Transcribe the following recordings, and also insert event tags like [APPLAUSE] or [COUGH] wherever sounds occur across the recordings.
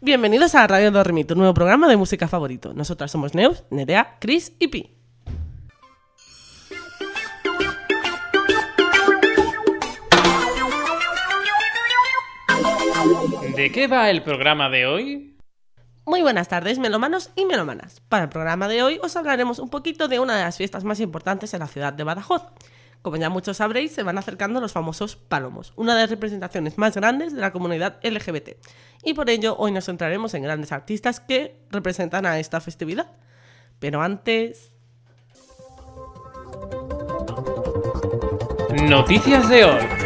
Bienvenidos a Radio Dormi, tu nuevo programa de música favorito. Nosotras somos Neus, Nerea, Chris y Pi. ¿De qué va el programa de hoy? Muy buenas tardes, melomanos y melomanas. Para el programa de hoy os hablaremos un poquito de una de las fiestas más importantes en la ciudad de Badajoz. Como ya muchos sabréis, se van acercando los famosos palomos, una de las representaciones más grandes de la comunidad LGBT. Y por ello hoy nos centraremos en grandes artistas que representan a esta festividad. Pero antes... Noticias de hoy.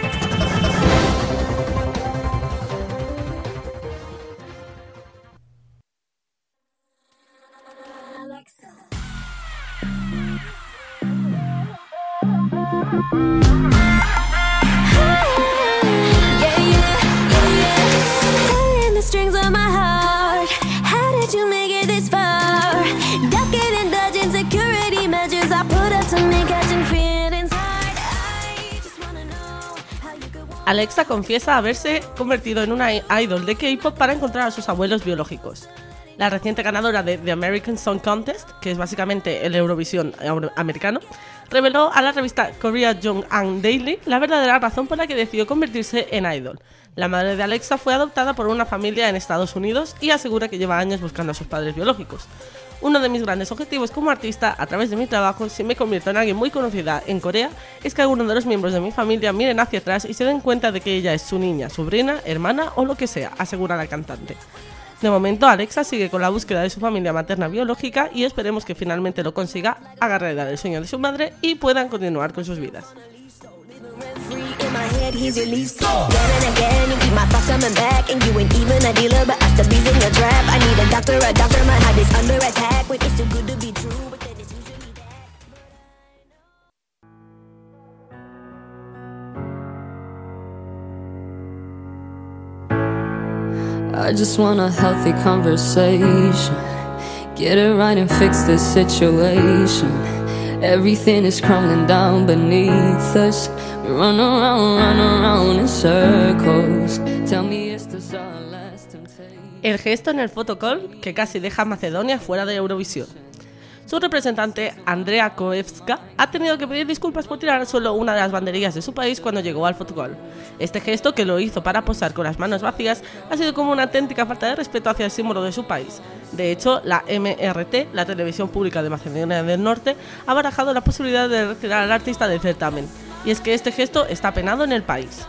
Alexa confiesa haberse convertido en una idol de K-pop para encontrar a sus abuelos biológicos. La reciente ganadora de The American Song Contest, que es básicamente el Eurovisión euro- americano, reveló a la revista Korea Young and Daily la verdadera razón por la que decidió convertirse en idol. La madre de Alexa fue adoptada por una familia en Estados Unidos y asegura que lleva años buscando a sus padres biológicos. Uno de mis grandes objetivos como artista, a través de mi trabajo, si me convierto en alguien muy conocida en Corea, es que algunos de los miembros de mi familia miren hacia atrás y se den cuenta de que ella es su niña, sobrina, hermana o lo que sea, asegura la cantante. De momento, Alexa sigue con la búsqueda de su familia materna biológica y esperemos que finalmente lo consiga, realidad el sueño de su madre y puedan continuar con sus vidas. I just want a healthy conversation. Get it right and fix this situation. Everything is crumbling down beneath us. We run around, run around in circles. Tell me, is this our last temptation? El gesto en el fotocall que casi deja a Macedonia fuera de Eurovisión. Su representante, Andrea Koevska, ha tenido que pedir disculpas por tirar suelo una de las banderillas de su país cuando llegó al fotocall. Este gesto, que lo hizo para posar con las manos vacías, ha sido como una auténtica falta de respeto hacia el símbolo de su país. De hecho, la MRT, la televisión pública de Macedonia del Norte, ha barajado la posibilidad de retirar al artista del certamen. Y es que este gesto está penado en el país.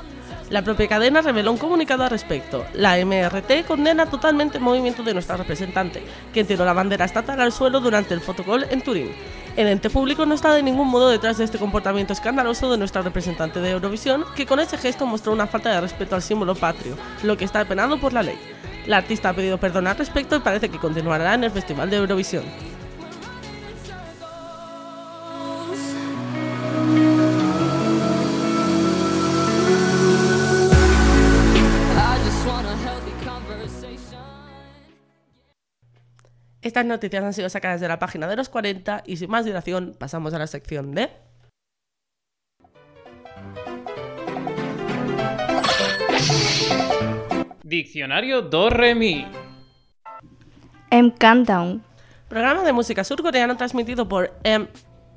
La propia cadena reveló un comunicado al respecto. La MRT condena totalmente el movimiento de nuestra representante, quien tiró la bandera estatal al suelo durante el fotocall en Turín. El ente público no está de ningún modo detrás de este comportamiento escandaloso de nuestra representante de Eurovisión, que con ese gesto mostró una falta de respeto al símbolo patrio, lo que está penado por la ley. La artista ha pedido perdón al respecto y parece que continuará en el Festival de Eurovisión. Estas noticias han sido sacadas de la página de los 40 y sin más dilación pasamos a la sección de... Diccionario Do Re Mi. M Countdown. Programa de música surcoreano transmitido por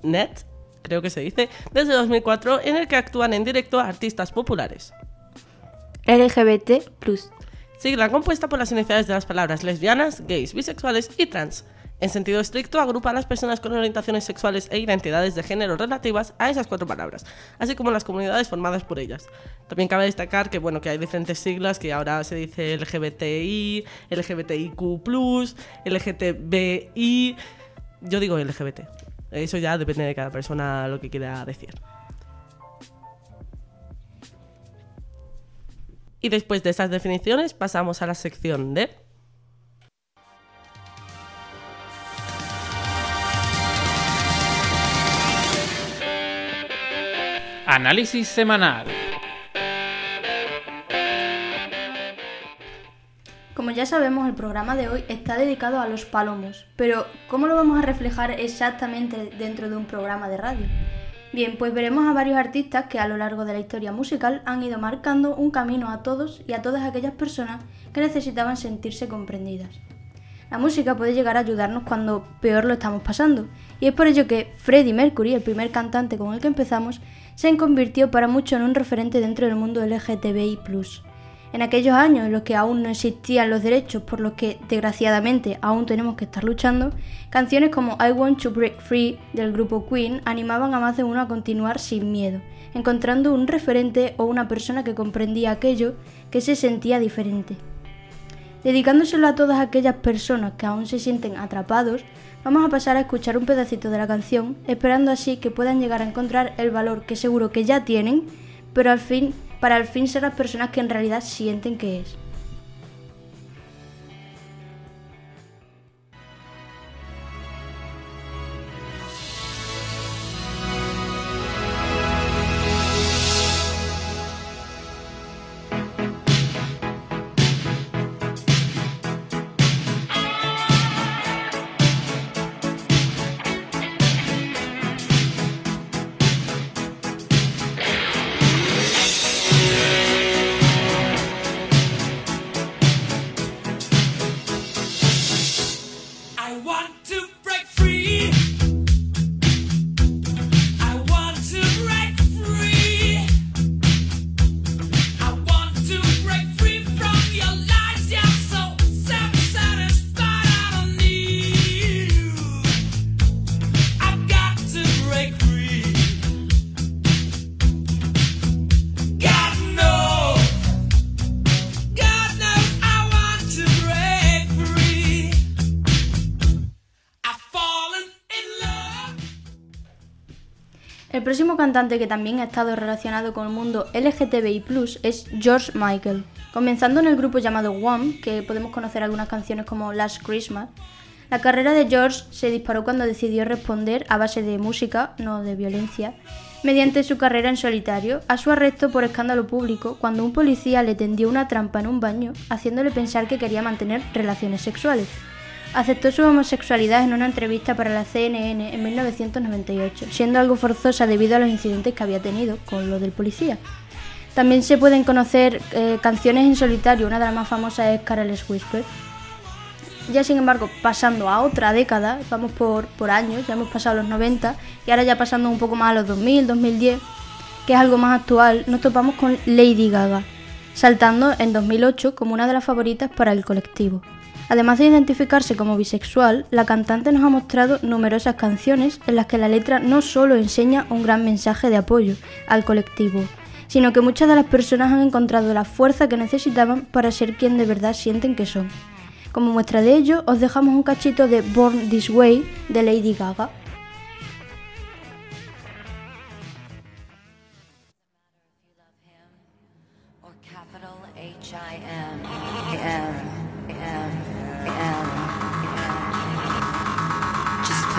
Mnet, creo que se dice, desde 2004 en el que actúan en directo artistas populares. LGBT. Sigla compuesta por las iniciales de las palabras lesbianas, gays, bisexuales y trans. En sentido estricto, agrupa a las personas con orientaciones sexuales e identidades de género relativas a esas cuatro palabras, así como las comunidades formadas por ellas. También cabe destacar que, bueno, que hay diferentes siglas, que ahora se dice LGBTI, LGBTIQ+, LGTBI... Yo digo LGBT. Eso ya depende de cada persona lo que quiera decir. Y después de estas definiciones pasamos a la sección de... Análisis semanal. Como ya sabemos, el programa de hoy está dedicado a los palomos, pero ¿cómo lo vamos a reflejar exactamente dentro de un programa de radio? Bien, pues veremos a varios artistas que a lo largo de la historia musical han ido marcando un camino a todos y a todas aquellas personas que necesitaban sentirse comprendidas. La música puede llegar a ayudarnos cuando peor lo estamos pasando, y es por ello que Freddie Mercury, el primer cantante con el que empezamos, se convirtió para muchos en un referente dentro del mundo LGTBI. En aquellos años en los que aún no existían los derechos por los que desgraciadamente aún tenemos que estar luchando, canciones como I Want to Break Free del grupo Queen animaban a más de uno a continuar sin miedo, encontrando un referente o una persona que comprendía aquello que se sentía diferente. Dedicándoselo a todas aquellas personas que aún se sienten atrapados, vamos a pasar a escuchar un pedacito de la canción, esperando así que puedan llegar a encontrar el valor que seguro que ya tienen, pero al fin para al fin ser las personas que en realidad sienten que es. Cantante que también ha estado relacionado con el mundo LGTBI es George Michael. Comenzando en el grupo llamado One, que podemos conocer algunas canciones como Last Christmas, la carrera de George se disparó cuando decidió responder a base de música, no de violencia, mediante su carrera en solitario a su arresto por escándalo público cuando un policía le tendió una trampa en un baño haciéndole pensar que quería mantener relaciones sexuales. Aceptó su homosexualidad en una entrevista para la CNN en 1998, siendo algo forzosa debido a los incidentes que había tenido con lo del policía. También se pueden conocer eh, canciones en solitario, una de las más famosas es Careless Whisper. Ya sin embargo, pasando a otra década, vamos por, por años, ya hemos pasado los 90 y ahora ya pasando un poco más a los 2000, 2010, que es algo más actual, nos topamos con Lady Gaga, saltando en 2008 como una de las favoritas para el colectivo. Además de identificarse como bisexual, la cantante nos ha mostrado numerosas canciones en las que la letra no solo enseña un gran mensaje de apoyo al colectivo, sino que muchas de las personas han encontrado la fuerza que necesitaban para ser quien de verdad sienten que son. Como muestra de ello, os dejamos un cachito de Born This Way de Lady Gaga.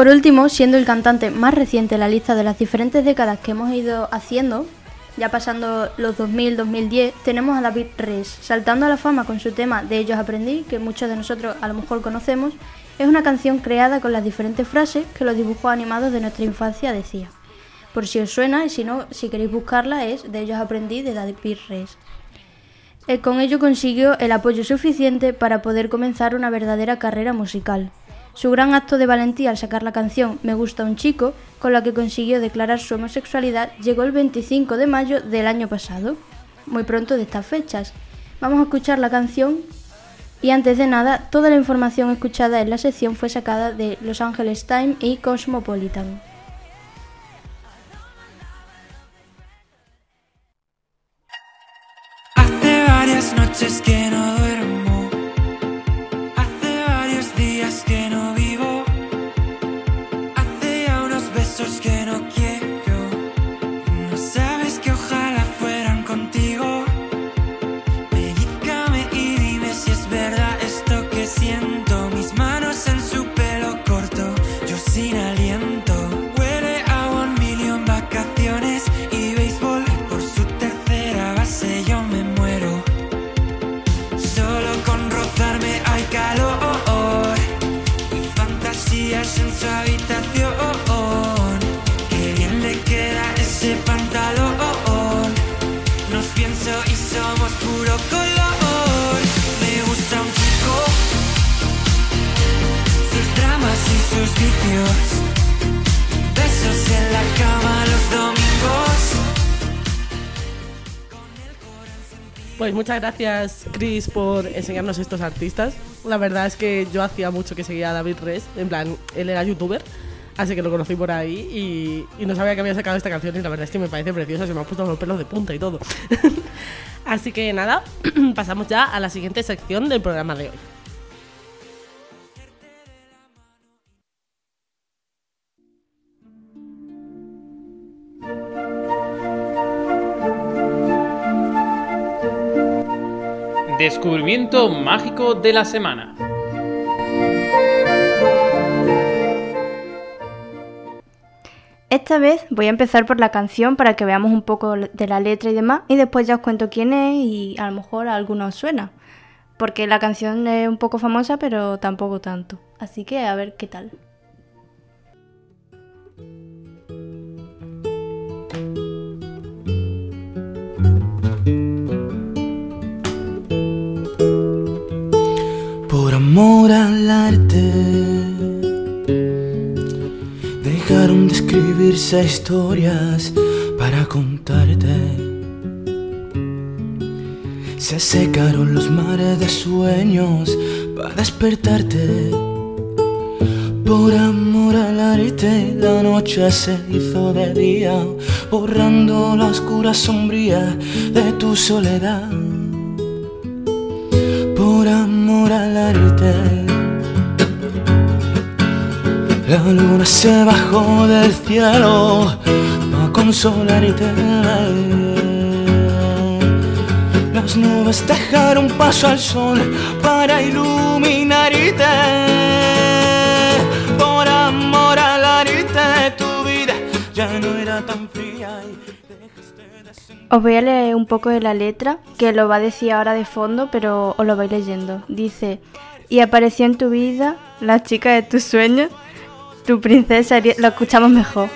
Por último, siendo el cantante más reciente en la lista de las diferentes décadas que hemos ido haciendo, ya pasando los 2000-2010, tenemos a David Rees, saltando a la fama con su tema De ellos aprendí, que muchos de nosotros a lo mejor conocemos, es una canción creada con las diferentes frases que los dibujos animados de nuestra infancia decían. Por si os suena, y si no, si queréis buscarla, es De ellos aprendí de David Rees. Eh, con ello consiguió el apoyo suficiente para poder comenzar una verdadera carrera musical. Su gran acto de valentía al sacar la canción Me gusta un chico, con la que consiguió declarar su homosexualidad, llegó el 25 de mayo del año pasado, muy pronto de estas fechas. Vamos a escuchar la canción y antes de nada, toda la información escuchada en la sección fue sacada de Los Angeles Times y Cosmopolitan. Hace varias noches que no duermo. Hace varios días que no Pues muchas gracias, Chris, por enseñarnos estos artistas. La verdad es que yo hacía mucho que seguía a David Rest, en plan, él era youtuber, así que lo conocí por ahí y, y no sabía que había sacado esta canción y la verdad es que me parece preciosa, se me han puesto los pelos de punta y todo. [LAUGHS] así que nada, [CLEARS THROAT] pasamos ya a la siguiente sección del programa de hoy. Descubrimiento mágico de la semana. Esta vez voy a empezar por la canción para que veamos un poco de la letra y demás y después ya os cuento quién es y a lo mejor a alguno os suena. Porque la canción es un poco famosa pero tampoco tanto. Así que a ver qué tal. Amor al arte, dejaron de escribirse historias para contarte. Se secaron los mares de sueños para despertarte. Por amor al arte, la noche se hizo de día, borrando la oscura sombría de tu soledad La luna se bajó del cielo para consolarte. Las nubes dejaron paso al sol para iluminarte. Os voy a leer un poco de la letra, que lo va a decir ahora de fondo, pero os lo vais leyendo. Dice, y apareció en tu vida la chica de tus sueños, tu princesa, eri-". lo escuchamos mejor.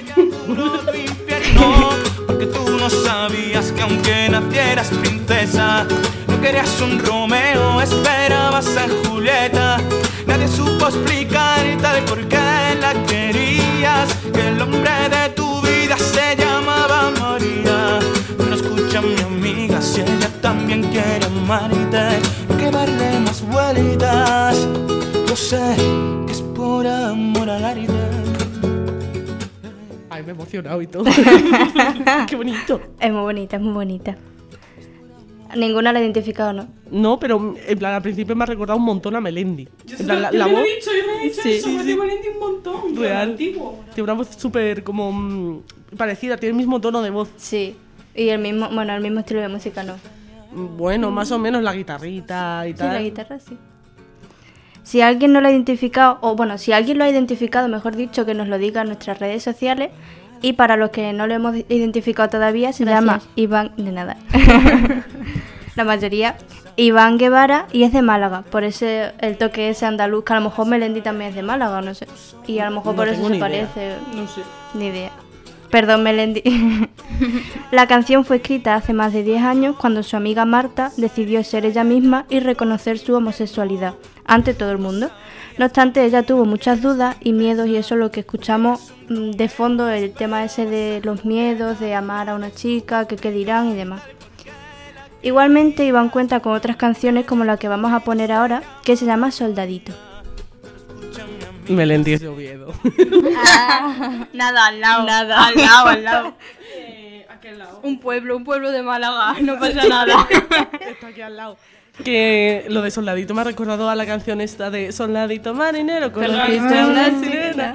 porque tú no sabías que aunque nacieras princesa, no querías un Romeo, esperabas a Julieta. Nadie supo explicarte de por qué la querías, que el hombre de tu también quiere amarte, no que darle más vueltas. Yo sé que es por amor al arte. Ay, me he emocionado y todo. [LAUGHS] Qué bonito. Es muy bonita, es muy bonita. Ninguna la ha identificado, ¿no? No, pero en plan, al principio me ha recordado un montón a Melendi. En plan, la, la voz dicho, yo me he dicho Sí, eso, sí, me sí. Valentín un montón. real. Antiguo. Tiene una voz súper como mm, parecida, tiene el mismo tono de voz. Sí. Y el mismo, bueno, el mismo estilo de música, ¿no? Bueno, más o menos la guitarrita y Sí, tal. la guitarra sí. Si alguien no lo ha identificado, o bueno, si alguien lo ha identificado, mejor dicho, que nos lo diga en nuestras redes sociales. Y para los que no lo hemos identificado todavía, se Gracias. llama Iván. De nada. [LAUGHS] La mayoría. Iván Guevara y es de Málaga. Por ese el toque ese andaluz, que a lo mejor Melendi también es de Málaga, no sé. Y a lo mejor No por eso se idea. parece. No sé. Ni idea. Perdón, Melendi. [LAUGHS] la canción fue escrita hace más de 10 años cuando su amiga Marta decidió ser ella misma y reconocer su homosexualidad ante todo el mundo. No obstante, ella tuvo muchas dudas y miedos y eso es lo que escuchamos mm, de fondo, el tema ese de los miedos, de amar a una chica, que qué dirán y demás. Igualmente Iván cuenta con otras canciones como la que vamos a poner ahora, que se llama Soldadito. Melendi es de Oviedo. Nada, al lado. Nada. Al lado, al lado. Eh, aquel lado. Un pueblo, un pueblo de Málaga. No pasa nada. [LAUGHS] Está aquí al lado. Que lo de soldadito me ha recordado a la canción esta de Soldadito marinero con la pista una sirena.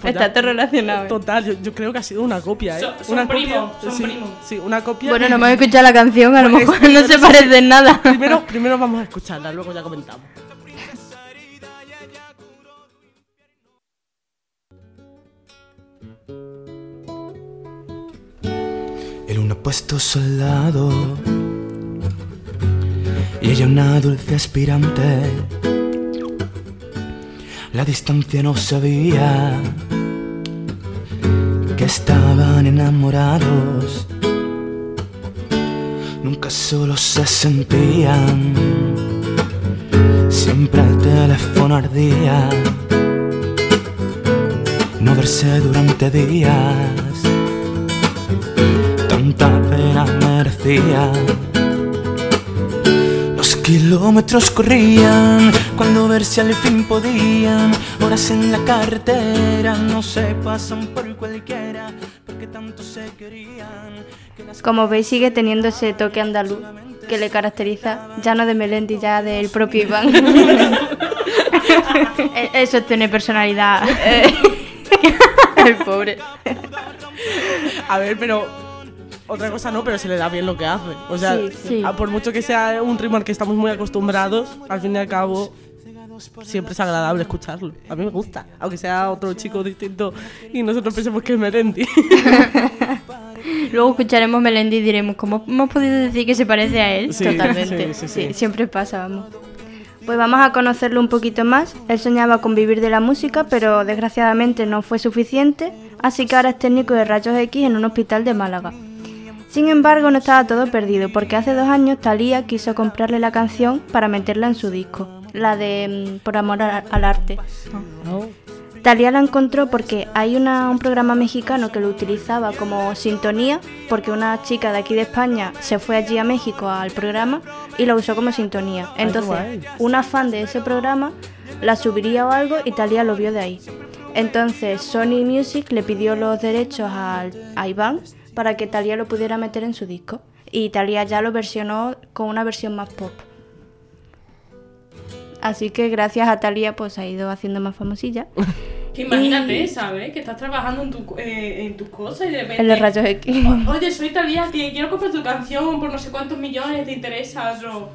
Pues Está ya, todo relacionado. ¿eh? Total, yo, yo creo que ha sido una copia, ¿eh? Son- son una primos, son sí, primos. Sí, una copia. Bueno, no hemos escuchado la canción, a lo Pues, mejor no [LAUGHS] se parece en nada. Primero, primero vamos a escucharla, luego ya comentamos. Apuesto soldado y ella una dulce aspirante. La distancia no sabía que estaban enamorados. Nunca solo se sentían, siempre el teléfono ardía. No verse durante días tanta pena merecía. Los kilómetros corrían cuando verse al fin podían. Horas en la carretera no se pasan por cualquiera porque tanto se querían. Como veis, sigue teniendo ese toque andaluz que le caracteriza, ya no de Melendi, ya del propio Iván. [LAUGHS] Eh, Eso tiene personalidad. [LAUGHS] [LAUGHS] El pobre. A ver, pero. Otra cosa no, pero se le da bien lo que hace. O sea, Sí, sí. a- por mucho que sea un ritmo al que estamos muy acostumbrados, al fin y al cabo. Siempre es agradable escucharlo. A mí me gusta. Aunque sea otro chico distinto y nosotros pensemos que es Melendi. [LAUGHS] Luego escucharemos Melendi y diremos, ¿cómo hemos podido decir que se parece a él? Sí, Totalmente. sí, sí, Sí, sí. siempre pasa, vamos. Pues vamos a conocerlo un poquito más. Él soñaba con vivir de la música, pero desgraciadamente no fue suficiente, así que ahora es técnico de rayos X en un hospital de Málaga. Sin embargo, no estaba todo perdido, porque hace dos años Thalía quiso comprarle la canción para meterla en su disco, la de mm, Por amor al, arte. Thalía la encontró porque hay una- un programa mexicano que lo utilizaba como sintonía, porque una chica de aquí de España se fue allí a México al programa y lo usó como sintonía. Entonces, una fan de ese programa la subiría o algo y Thalía lo vio de ahí. Entonces, Sony Music le pidió los derechos al- a Iván para que Thalía lo pudiera meter en su disco. Y Thalía ya lo versionó con una versión más pop. Así que gracias a Thalía pues ha ido haciendo más famosilla. [LAUGHS] Que imagínate, ¿sabes? Que estás trabajando en, tu, eh, en tus cosas y de repente... En los rayos X. Oye, soy Talía, que quiero comprar tu canción por no sé cuántos millones, ¿te interesa? Otro?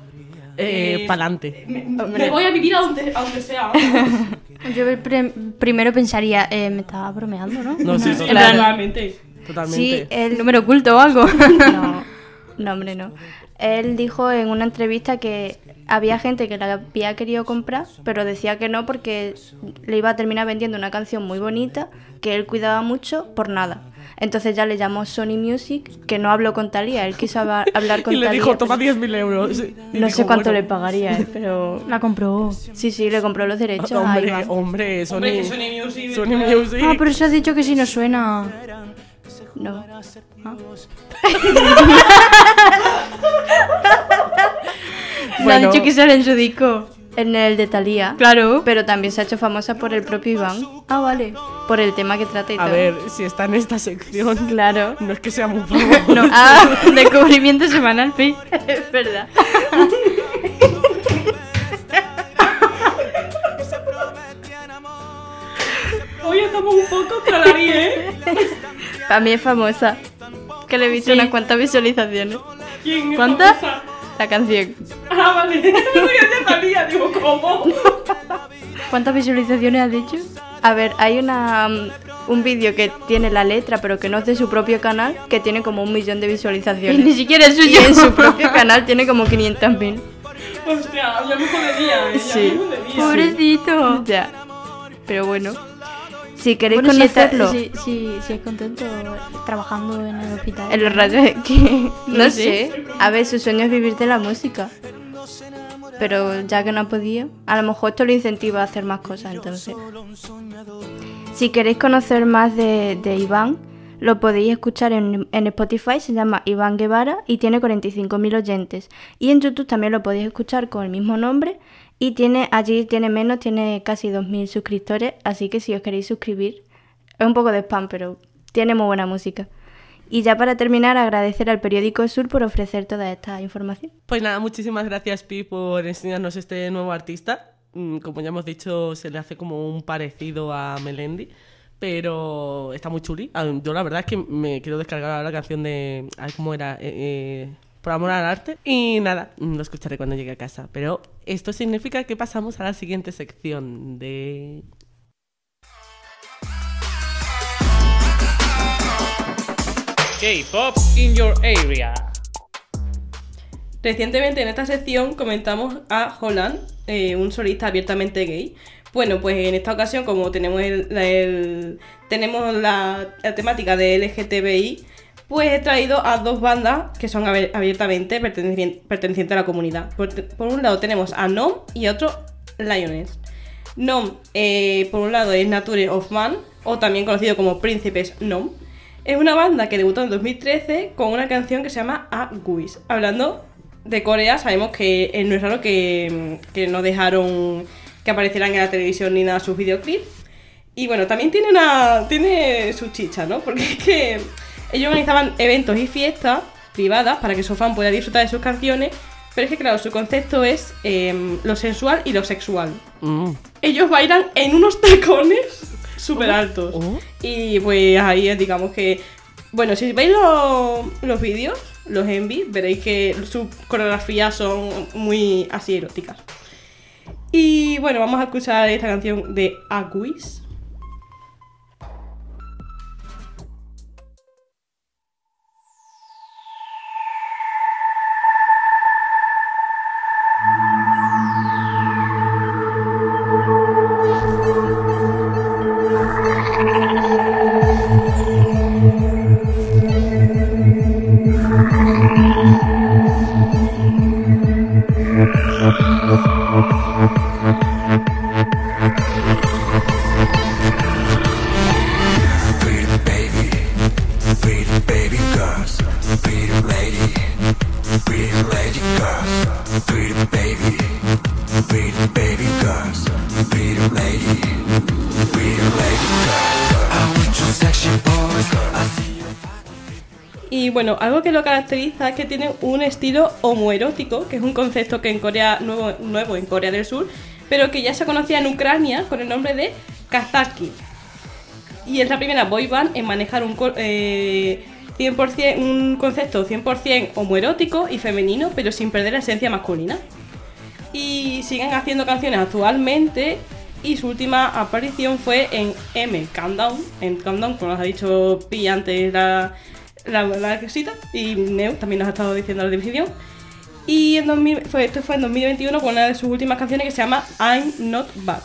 Eh, Eh, pa'lante. Me, me voy a vivir a donde, a donde sea. [LAUGHS] Yo pre- primero pensaría, eh, me estaba bromeando, ¿no? No, sí, Sí, total- Realmente. Sí, totalmente. él ¿Número oculto o algo? [LAUGHS] No, [LAUGHS] no, hombre, no. Él dijo en una entrevista que había gente que la había querido comprar, pero decía que no porque le iba a terminar vendiendo una canción muy bonita que él cuidaba mucho por nada. Entonces ya le llamó Sony Music, que no habló con Talía, él quiso [LAUGHS] hablar con y le Thalía, dijo, toma pero 10.000 euros. Y No dijo, sé cuánto bueno, le pagaría, eh, pero... La compró. Sí, sí, le compró los derechos Hombre, hombre, Sony, Hombre, Sony Music- Sony Music. Ah, por eso has dicho que si no suena. No. No [LAUGHS] Bueno. ha dicho que sale en su disco. En el de Talía. Claro. Pero también se ha hecho famosa por el propio Iván. Ah, vale. Por el tema que trata y A todo. ver, si está en esta sección, Claro. no es que sea muy famoso. No, Ah, descubrimiento semanal, [LAUGHS] es verdad. [LAUGHS] Hoy estamos un poco tralarí, ¿eh? Para mí es famosa. Que le he visto Sí. unas cuantas visualizaciones. ¿Quién es ¿Cuántas? famosa? La canción. Ah, vale. [LAUGHS] Yo ya sabía, digo, ¿cómo? [LAUGHS] ¿Cuántas visualizaciones has dicho? A ver, hay una um, un vídeo que tiene la letra, pero que no es de su propio canal, que tiene como un millón de Y visualizaciones. [LAUGHS] ni siquiera es Y suyo. en su propio canal tiene como 500.000. Hostia, ya me jodería, ¿eh? Ya Sí. me jodería. Pobrecito. Ya. Pero bueno. Si queréis Bueno, si, está- conocerlo si, si- si es contento trabajando en el hospital. en los rayos X, no No sé. A ver, su sueño es vivir de la música. Pero ya que no ha podido, a lo mejor esto lo incentiva a hacer más cosas, entonces. Si queréis conocer más de, de Iván, lo podéis escuchar en, en Spotify, se llama Iván Guevara y tiene 45.000 oyentes. Y en YouTube también lo podéis escuchar con el mismo nombre y tiene allí tiene menos, tiene casi 2.000 suscriptores, así que si os queréis suscribir, es un poco de spam, pero tiene muy buena música. Y ya para terminar, agradecer al periódico Sur por ofrecer toda esta información. Pues nada, muchísimas gracias Pi por enseñarnos este nuevo artista. Mm, Como ya hemos dicho, se le hace como un parecido a Melendi, pero está muy chuli. Ah, Yo la verdad es que me quiero descargar ahora la canción de... ¿Cómo era? Eh, eh, por amor al arte. Y nada, lo escucharé cuando llegue a casa. Pero esto significa que pasamos a la siguiente sección de... K-pop in your area. Recientemente en esta sección comentamos a Holland, eh, un solista abiertamente gay. Bueno, pues en esta ocasión, como tenemos, el, la- el- tenemos la, la temática de LGTBI, pues he traído a dos bandas que son abiertamente pertenecien- pertenecientes a la comunidad. Por, por un lado tenemos a NOM y otro Lioness. NOM, eh, por un lado, es Nature of Man, o también conocido como Príncipes NOM. Es una banda que debutó en 2013 con una canción que se llama A Guis. Hablando de Corea, sabemos que eh, no es raro que, que no dejaron que aparecieran en la televisión ni nada sus videoclips. Y bueno, también tiene una. tiene su chicha, ¿no? [LAUGHS] Porque es que ellos organizaban eventos y fiestas privadas para que su fan pueda disfrutar de sus canciones. Pero es que, claro, su concepto es em, lo sensual y lo sexual. Mm. Ellos bailan en unos tacones súper altos. Oh. Y pues ahí es, digamos que. Bueno, si veis lo- los vídeos, los envy, veréis que sus coreografías son muy así eróticas. Y bueno, vamos a escuchar esta canción de Aguis. Bueno, algo que lo caracteriza es que tiene un estilo homoerótico, que es un concepto que en Corea, nuevo, nuevo en Corea del Sur, pero que ya se conocía en Ucrania con el nombre de Kazaki. Y es la primera boy band en manejar un, co- eh, 100%, un concepto 100% homoerótico y femenino, pero sin perder la esencia masculina. Y siguen haciendo canciones actualmente. Y su última aparición fue en M, Countdown. En Countdown, como nos ha dicho Pi antes la, la, la cosita. Y Neo también nos ha estado diciendo la definición. Y en 2000 fue, esto fue en 2021 con una de sus últimas canciones que se llama I'm Not Back.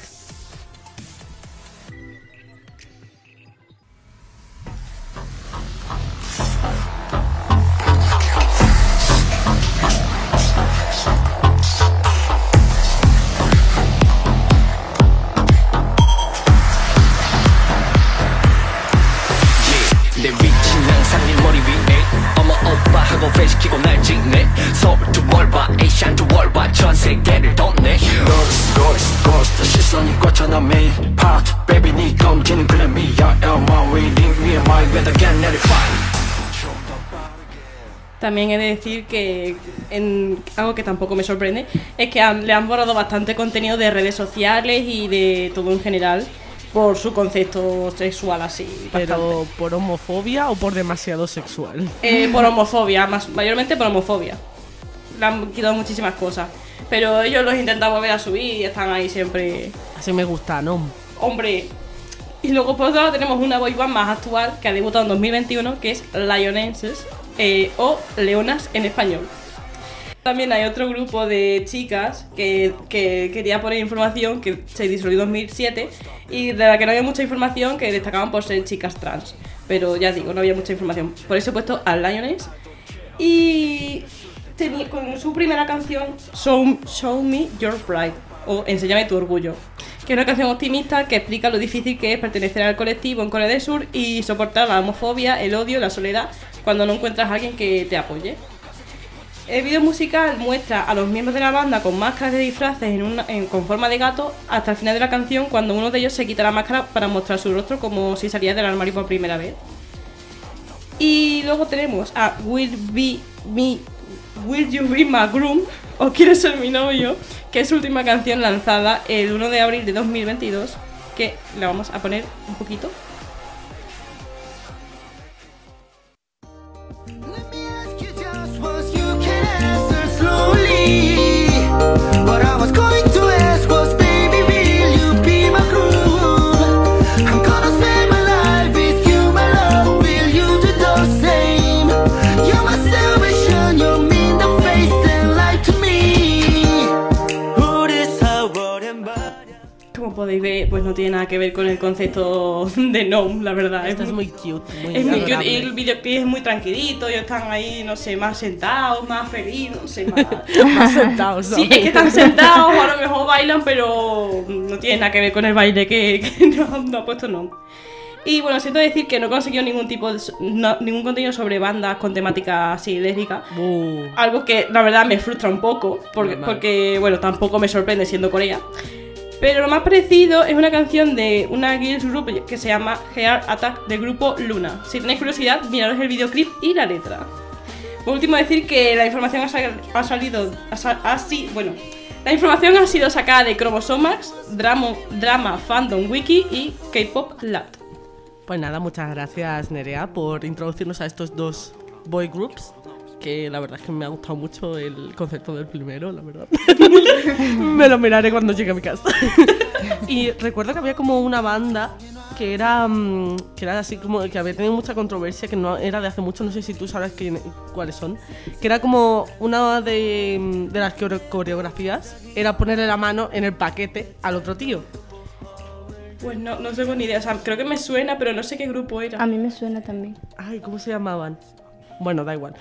También he de decir que en algo que tampoco me sorprende es que han- le han borrado bastante contenido de redes sociales y de todo en general por su concepto sexual así. Pero por homofobia o por demasiado sexual. Eh, por [LAUGHS] homofobia, más, mayormente por homofobia. Le han quitado muchísimas cosas. Pero ellos los intentan volver a subir y están ahí siempre. Así me gusta, ¿no? Hombre. Y luego por otro lado tenemos una boy band más actual que ha debutado en 2021, que es Lionenses, eh, o Leonas en español. También hay otro grupo de chicas que, que quería poner información que se disolvió en 2007 y de la que no había mucha información que destacaban por ser chicas trans. Pero ya digo, no había mucha información. Por eso he puesto a Lioness. Y tenía, con su primera canción, Show, Show Me Your Pride, o Enséñame tu orgullo, que es una canción optimista que explica lo difícil que es pertenecer al colectivo en Corea del Sur y soportar la homofobia, el odio, la soledad cuando no encuentras a alguien que te apoye. El video musical muestra a los miembros de la banda con máscaras de disfraces con forma de gato hasta el final de la canción cuando uno de ellos se quita la máscara para mostrar su rostro como si salía del armario por primera vez. Y luego tenemos a Will Be Me Will You Be My Groom o Quieres ser mi novio, que es su última canción lanzada el 1 de abril de 2022, que la vamos a poner un poquito. Tiene nada que ver con el concepto [LAUGHS] de Gnome, la verdad. Esta es muy cute, muy es muy cute adorable. y el videoclip es muy tranquilito, ellos están ahí, no sé, más sentados, más felices, no sé, más... [LAUGHS] Más sentados, Sí, es que están sentados a lo [LAUGHS] mejor bailan, pero no tiene nada que ver con el baile que, que no, no ha puesto no. Y bueno, siento decir que no consiguió ningún tipo de, no- ningún contenido sobre bandas con temática así lésbica. Uh, Algo que la verdad me frustra un poco, porque, porque bueno, tampoco me sorprende siendo Corea. Pero lo más parecido es una canción de una girls group que se llama Heart Attack del grupo Luna. Si tenéis curiosidad, miraros el videoclip y la letra. Por último, decir que la información ha, sal- ha salido así, bueno, la información ha sido sacada de Chromosomax, Drama, Drama Fandom Wiki y K-Pop Lat. Pues nada, muchas gracias Nerea por introducirnos a estos dos boy groups. Que la verdad es que me ha gustado mucho el concepto del primero, la verdad. [LAUGHS] me lo miraré cuando llegue a mi casa. [LAUGHS] y recuerdo que había como una banda que era mm, que era así como que había tenido mucha controversia, que no era de hace mucho, no sé si tú sabes quién- cuáles son. Que era como una de, mm, de las core- coreografías, era ponerle la mano en el paquete al otro tío. Pues no, no tengo ni idea, o sea, creo que me suena, pero no sé qué grupo era. A mí me suena también. Ay, ¿cómo se llamaban? Bueno, da igual.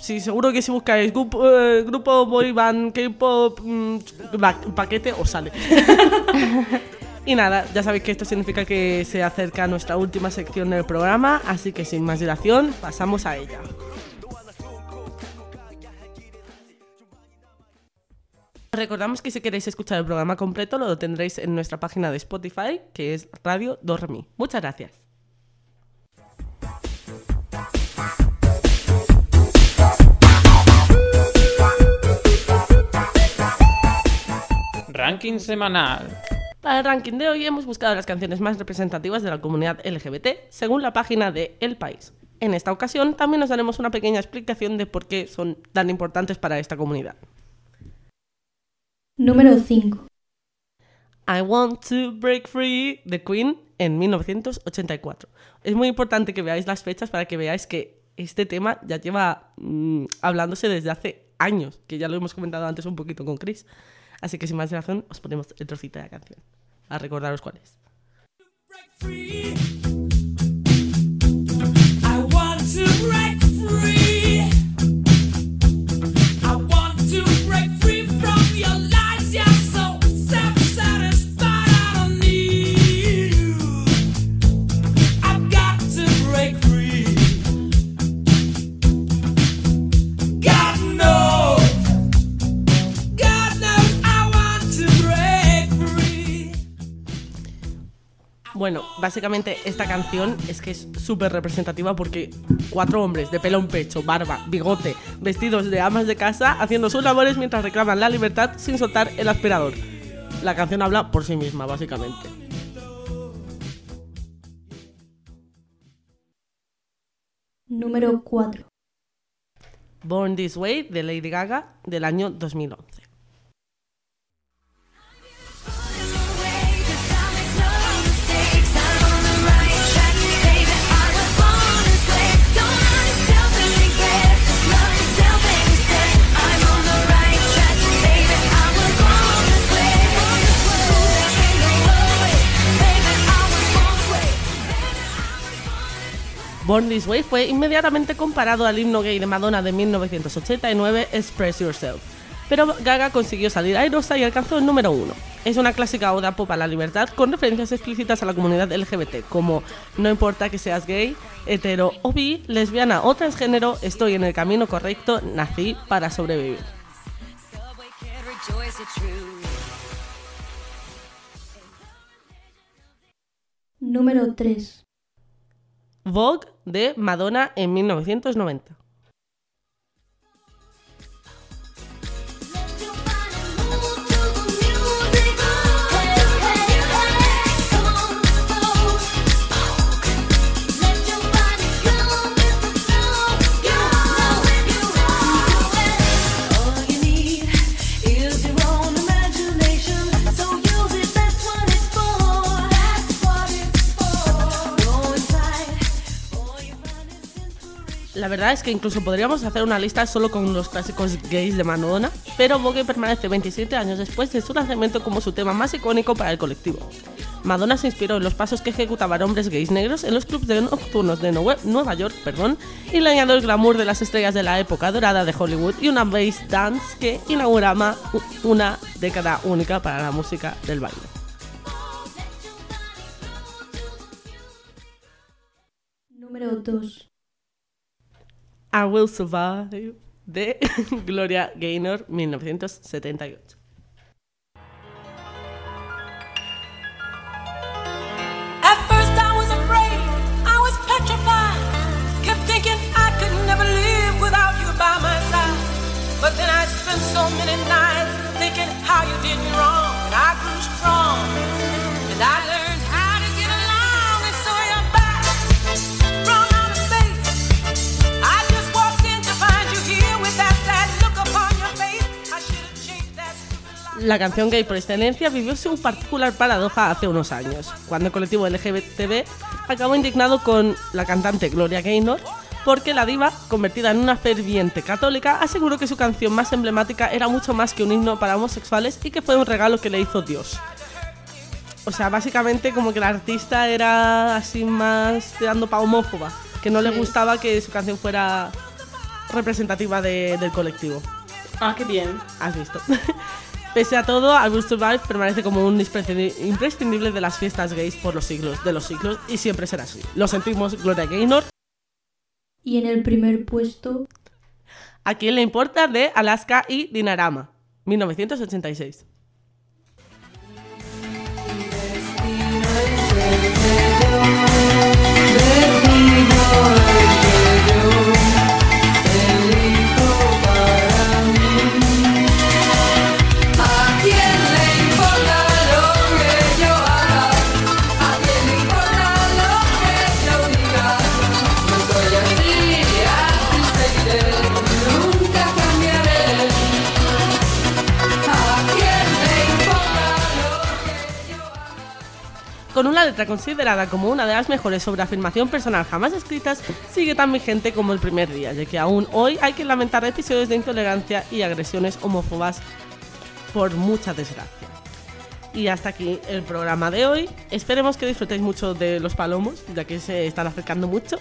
Sí, seguro que si buscáis grupo, eh, grupo boy band, K-pop, mm, pa- paquete, os sale. [LAUGHS] y nada, ya sabéis que esto significa que se acerca nuestra última sección del programa, así que sin más dilación, pasamos a ella. Recordamos que si queréis escuchar el programa completo lo tendréis en nuestra página de Spotify, que es Radio Dormi. Muchas gracias. Ranking semanal. Para el ranking de hoy hemos buscado las canciones más representativas de la comunidad LGBT según la página de El País. En esta ocasión también nos daremos una pequeña explicación de por qué son tan importantes para esta comunidad. Número 5. I Want to Break Free de Queen en 1984. Es muy importante que veáis las fechas para que veáis que este tema ya lleva mm, hablándose desde hace años, que ya lo hemos comentado antes un poquito con Chris. Así que sin más dilación os ponemos el trocito de la canción, a recordaros cuál es. Bueno, básicamente esta canción es que es súper representativa porque cuatro hombres de pelo en pecho, barba, bigote, vestidos de amas de casa, haciendo sus labores mientras reclaman la libertad sin soltar el aspirador. La canción habla por sí misma, básicamente. Número 4. Born This Way de Lady Gaga del año 2011. Born This Way fue inmediatamente comparado al himno gay de Madonna de 1989, Express Yourself. Pero Gaga consiguió salir airosa y alcanzó el número uno. Es una clásica oda pop a la libertad con referencias explícitas a la comunidad LGBT, como no importa que seas gay, hetero o bi, lesbiana o transgénero, estoy en el camino correcto, nací para sobrevivir. Número 3. Vogue de Madonna en 1990. La verdad es que incluso podríamos hacer una lista solo con los clásicos gays de Madonna, pero Vogue permanece 27 años después de su lanzamiento como su tema más icónico para el colectivo. Madonna se inspiró en los pasos que ejecutaban hombres gays negros en los clubs de nocturnos de Nue- Nueva York perdón, y le añadió el glamour de las estrellas de la época dorada de Hollywood y una bass dance que inauguraba una década única para la música del baile. Número 2. I Will Survive de [LAUGHS] Gloria Gaynor 1978. La canción gay por excelencia vivió su particular paradoja hace unos años, cuando el colectivo LGBTB acabó indignado con la cantante Gloria Gaynor porque la diva, convertida en una ferviente católica, aseguró que su canción más emblemática era mucho más que un himno para homosexuales y que fue un regalo que le hizo Dios. O sea, básicamente como que la artista era así más tirando pa' homófoba, que no le gustaba que su canción fuera representativa de- del colectivo. Ah, qué bien. Has visto. [LAUGHS] Pese a todo, Will Survive permanece como un imprescindi- imprescindible de las fiestas gays por los siglos de los siglos y siempre será así. Lo sentimos, Gloria Gaynor. Y en el primer puesto, ¿A quién le importa? de Alaska y Dinarama, 1986. Con una letra considerada como una de las mejores sobre afirmación personal jamás escritas, sigue tan vigente como el primer día, ya que aún hoy hay que lamentar episodios de intolerancia y agresiones homófobas por mucha desgracia. Y hasta aquí el programa de hoy. Esperemos que disfrutéis mucho de los palomos, ya que se están acercando mucho.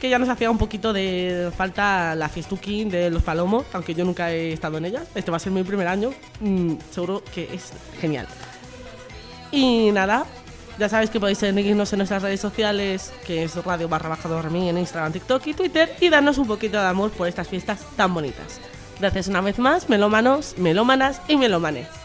Que ya nos hacía un poquito de falta la fiestuki de los palomos, aunque yo nunca he estado en ella. Este va a ser mi primer año. mm, seguro que es genial. Y nada, ya sabéis que podéis seguirnos en nuestras redes sociales, que es radio barra baja dormir en Instagram, TikTok y Twitter, y darnos un poquito de amor por estas fiestas tan bonitas. Gracias una vez más, melómanos, melómanas y melómanes.